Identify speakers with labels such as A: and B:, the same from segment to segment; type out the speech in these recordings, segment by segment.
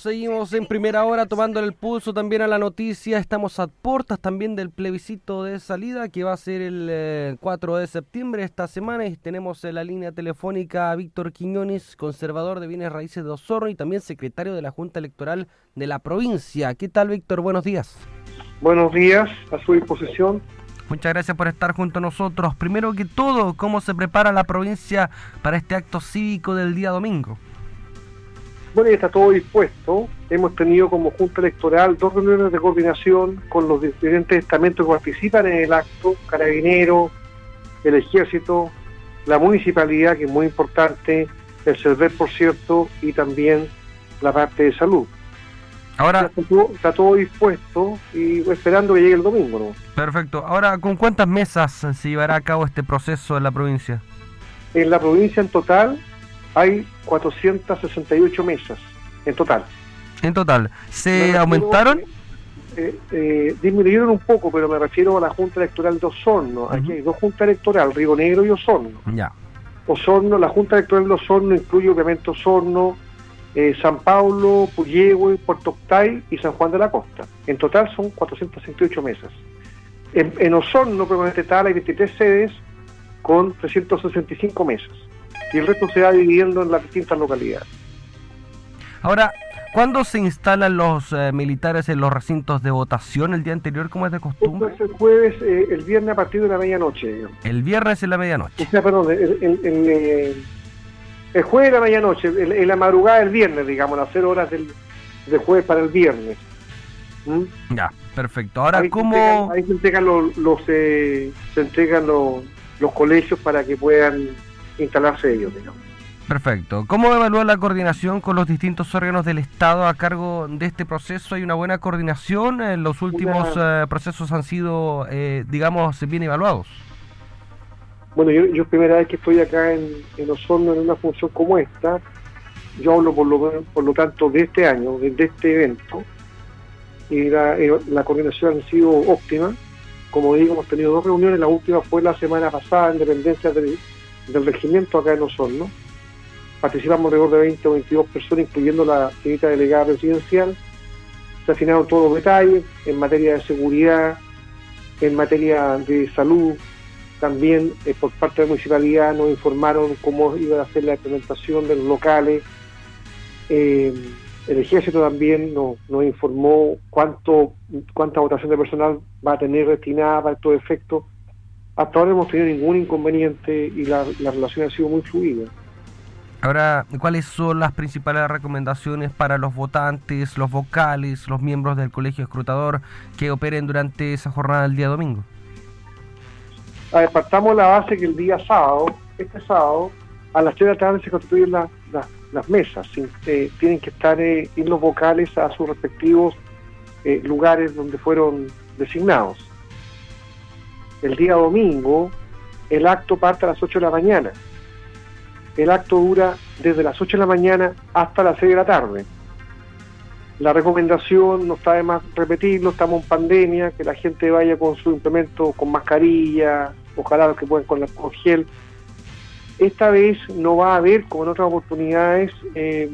A: Seguimos en primera hora tomando el pulso también a la noticia. Estamos a puertas también del plebiscito de salida que va a ser el 4 eh, de septiembre esta semana y tenemos en la línea telefónica a Víctor Quiñones, conservador de bienes raíces de Osorno y también secretario de la Junta Electoral de la provincia. ¿Qué tal Víctor? Buenos días.
B: Buenos días, a su disposición.
A: Muchas gracias por estar junto a nosotros. Primero que todo, ¿cómo se prepara la provincia para este acto cívico del día domingo?
B: Bueno, ya está todo dispuesto. Hemos tenido como Junta Electoral dos reuniones de coordinación con los diferentes estamentos que participan en el acto, Carabineros, el Ejército, la Municipalidad, que es muy importante, el CERVER, por cierto, y también la parte de salud. Ahora está todo, dispuesto y esperando que llegue el domingo. ¿no?
A: Perfecto. Ahora, ¿con cuántas mesas se llevará a cabo este proceso en la provincia?
B: En la provincia en total hay 468 mesas en total.
A: En total. ¿Se aumentaron?
B: Eh, eh, disminuyeron un poco, pero me refiero a la Junta Electoral de Osorno. Aquí hay dos juntas electorales, Río Negro y Osorno.
A: Ya.
B: Osorno, la Junta Electoral de Osorno incluye obviamente Osorno, eh, San Paulo, Puyehue, Puerto Octay y San Juan de la Costa. En total son 468 mesas. En, en Osorno, probablemente tal, hay 23 sedes con 365 mesas y el resto se va dividiendo en las distintas localidades.
A: Ahora, ¿cuándo se instalan los eh, militares en los recintos de votación? ¿El día anterior, como es de costumbre?
B: el jueves, eh, el viernes a partir de la medianoche.
A: El viernes en la medianoche.
B: O sea, perdón, el, eh, el, jueves de la medianoche, en la madrugada del viernes, digamos, las 0 horas del, jueves para el viernes.
A: ¿Mm? Ya, perfecto. Ahora, ¿cómo...?
B: ahí se entregan, los, los se entregan los, los colegios para que puedan instalarse ellos, digamos.
A: Perfecto. ¿Cómo evalúa la coordinación con los distintos órganos del Estado a cargo de este proceso? ¿Hay una buena coordinación? ¿En los últimos eh, procesos han sido, eh, digamos, bien evaluados?
B: Bueno, yo, yo primera vez que estoy acá en, en Osorno en una función como esta, yo hablo por lo, por lo tanto de este año, de, este evento, y la, eh, la coordinación ha sido óptima. Como digo, hemos tenido dos reuniones, la última fue la semana pasada en dependencia del del regimiento acá en Osorno. Participamos alrededor de 20 o 22 personas, incluyendo la señorita delegada presidencial. Se afinaron todos los detalles en materia de seguridad, en materia de salud. También eh, por parte de la municipalidad nos informaron cómo iba a hacer la implementación de los locales. Eh, el ejército también nos, informó cuánto cuánta votación de personal va a tener destinada para estos efectos hasta ahora no hemos tenido ningún inconveniente y la, relación ha sido muy fluida.
A: Ahora, ¿cuáles son las principales recomendaciones para los votantes, los vocales, los miembros del colegio escrutador que operen durante esa jornada del día domingo?
B: A ver, partamos la base que el día sábado, este sábado, a las 3 de la tarde se constituyen las mesas. Eh, tienen que estar eh, los vocales a sus respectivos eh, lugares donde fueron designados el día domingo, el acto parte a las 8 de la mañana. El acto dura desde las 8 de la mañana hasta las 6 de la tarde. La recomendación, no está de más repetirlo, estamos en pandemia, que la gente vaya con su implemento con mascarilla, ojalá que puedan con, la, con gel. Esta vez no va a haber, como en otras oportunidades, eh,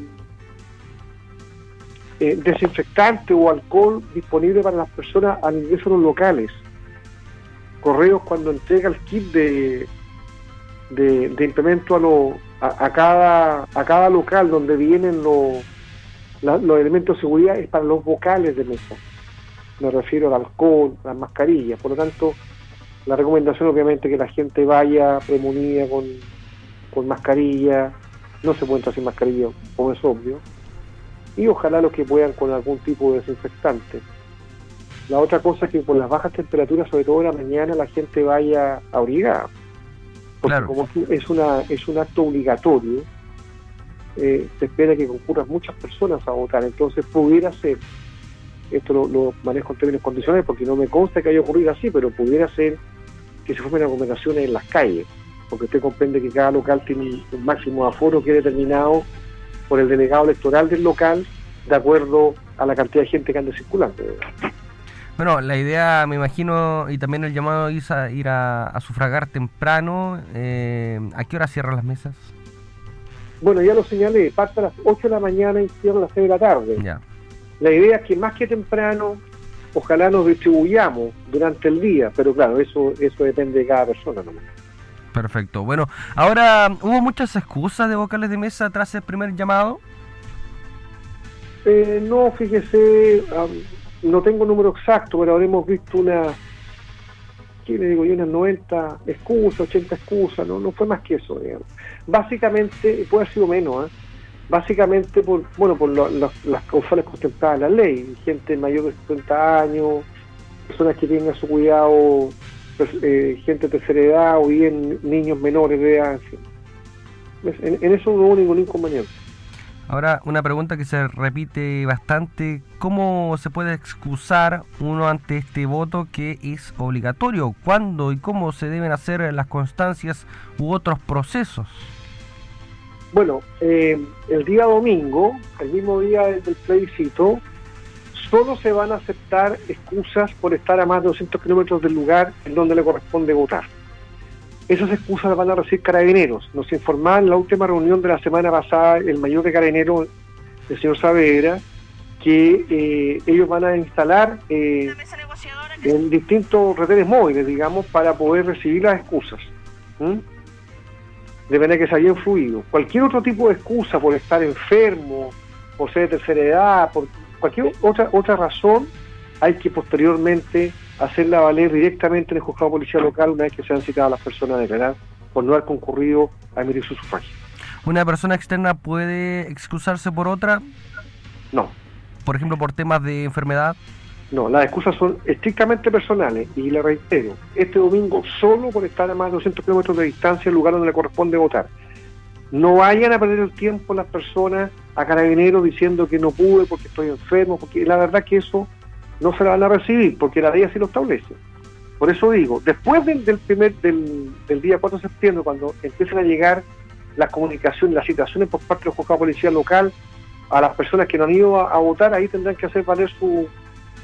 B: eh, desinfectante o alcohol disponible para las personas al ingreso de los locales. Correos cuando entrega el kit de, de, implemento a, lo, a, cada, a cada local donde vienen los, los elementos de seguridad es para los vocales de mesa. Me refiero al alcohol, las mascarillas. Por lo tanto, la recomendación obviamente que la gente vaya premunida con, con mascarilla. No se puede entrar sin mascarilla, como es obvio. Y ojalá los que puedan con algún tipo de desinfectante. La otra cosa es que por las bajas temperaturas, sobre todo en la mañana, la gente vaya abrigada. Porque como es, una, es un acto obligatorio, eh, se espera que concurran muchas personas a votar. Entonces pudiera ser, esto lo, manejo en términos condicionales porque no me consta que haya ocurrido así, pero pudiera ser que se formen aglomeraciones en las calles, porque usted comprende que cada local tiene un máximo aforo que es determinado por el delegado electoral del local de acuerdo a la cantidad de gente que anda circulando.
A: Bueno, la idea, me imagino, y también el llamado es a ir a, sufragar temprano. Eh, ¿A qué hora cierran las mesas?
B: bueno, ya lo señalé, parte a las 8 de la mañana y cierra a las 6 de la tarde.
A: Ya.
B: La idea es que más que temprano, ojalá nos distribuyamos durante el día, pero claro, eso eso depende de cada persona nomás.
A: Perfecto. Bueno, ahora, ¿hubo muchas excusas de vocales de mesa tras el primer llamado?
B: Eh, no, fíjese, am, no tengo número exacto, pero habremos visto una, ¿qué le digo yo? Unas 90 excusas, 80 excusas, no, no fue más que eso. Básicamente, puede haber sido menos, ¿eh? básicamente por, bueno, por las causales contempladas en la ley, gente mayor de 70 años, personas que tienen a su cuidado eh, gente de tercera edad o bien niños menores de edad, en En, en eso no hubo ningún inconveniente.
A: Ahora, una pregunta que se repite bastante, ¿cómo se puede excusar uno ante este voto que es obligatorio? ¿Cuándo y cómo se deben hacer las constancias u otros procesos?
B: Bueno, eh, el día domingo, el mismo día del plebiscito, solo se van a aceptar excusas por estar a más de 200 kilómetros del lugar en donde le corresponde votar. Esas excusas las van a recibir carabineros. Nos informaba en la última reunión de la semana pasada el mayor de carabineros, el señor Saavedra, que eh, ellos van a instalar eh, en distintos retenes móviles, digamos, para poder recibir las excusas. De manera que se haya influido. Cualquier otro tipo de excusa por estar enfermo, por ser de tercera edad, por cualquier otra otra razón, hay que posteriormente hacerla valer directamente en el juzgado de policía local una vez que sean citadas las personas a declarar por no haber concurrido a emitir su sufragio.
A: ¿Una persona externa puede excusarse por otra,
B: No,
A: por ejemplo, por temas de enfermedad?
B: no, las excusas son estrictamente personales y le reitero, este domingo solo por estar a más de 200 kilómetros de distancia del lugar donde le corresponde votar. No vayan a perder el tiempo las personas a carabineros diciendo que no pude porque estoy enfermo, porque la verdad que eso no se la van a recibir, porque la ley así lo establece. Por eso digo, después del, del primer del, del día 4 de septiembre, cuando empiezan a llegar las comunicaciones, las citaciones por parte del juzgado de policía local a las personas que no han ido a, a votar, ahí tendrán que hacer valer su,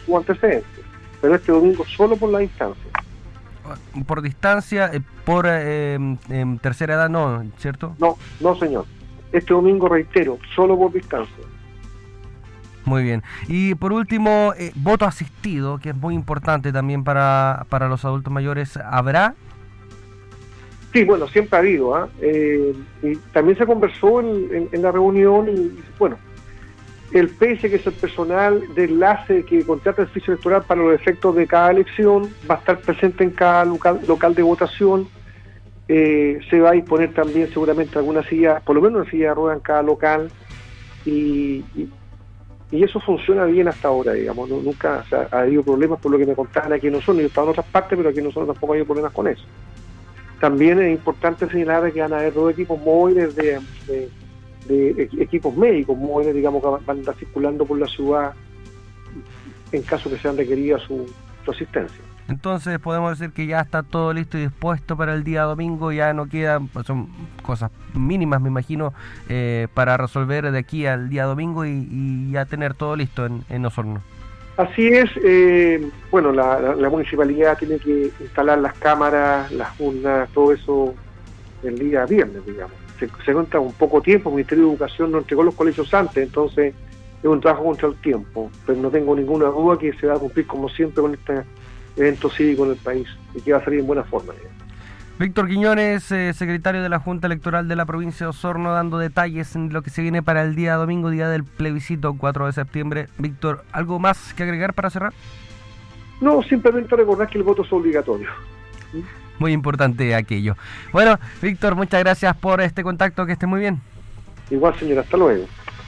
B: su antecedente. Pero este domingo solo por la distancia.
A: Por distancia, eh, por eh, em, tercera edad no, ¿cierto?
B: No, no señor. Este domingo, reitero, solo por distancia.
A: Muy bien. Y por último, eh, voto asistido, que es muy importante también para, para los adultos mayores. ¿Habrá?
B: Sí, bueno, siempre ha habido. ¿ah? Eh, y también se conversó en, la reunión y, bueno, el PS, que es el personal de enlace que contrata el servicio electoral para los efectos de cada elección, va a estar presente en cada local, local de votación. Eh, se va a disponer también seguramente alguna silla, por lo menos una silla de ruedas en cada local. Y- y eso funciona bien hasta ahora, digamos. Nunca ha habido problemas por lo que me contaban aquí no son. Yo estaba en otras partes, pero aquí en nosotros tampoco ha habido problemas con eso. También es importante señalar que van a haber dos equipos móviles de, de- de equ- equipos médicos móviles, digamos, que van a estar circulando por la ciudad en caso que sean requeridas su asistencia.
A: Entonces podemos decir que ya está todo listo y dispuesto para el día domingo, ya no quedan, pues, son cosas mínimas me imagino, eh, para resolver de aquí al día domingo y, y ya tener todo listo en, en Osorno.
B: Así es, eh, bueno, la, municipalidad tiene que instalar las cámaras, las urnas, todo eso el día viernes, digamos. Se, se cuenta un poco tiempo, el Ministerio de Educación no entregó los colegios antes, entonces es un trabajo contra el tiempo, pero no tengo ninguna duda que se va a cumplir como siempre con este evento cívico en el país y que va a salir en buena forma.
A: Víctor Quiñones, eh, secretario de la Junta Electoral de la provincia de Osorno, dando detalles en lo que se viene para el día domingo, día del plebiscito 4 de septiembre. Víctor, ¿algo más que agregar para cerrar?
B: No, simplemente recordar que el voto es obligatorio.
A: Muy importante aquello. Bueno, Víctor, muchas gracias por este contacto, que esté muy bien.
B: Igual, señora, hasta luego.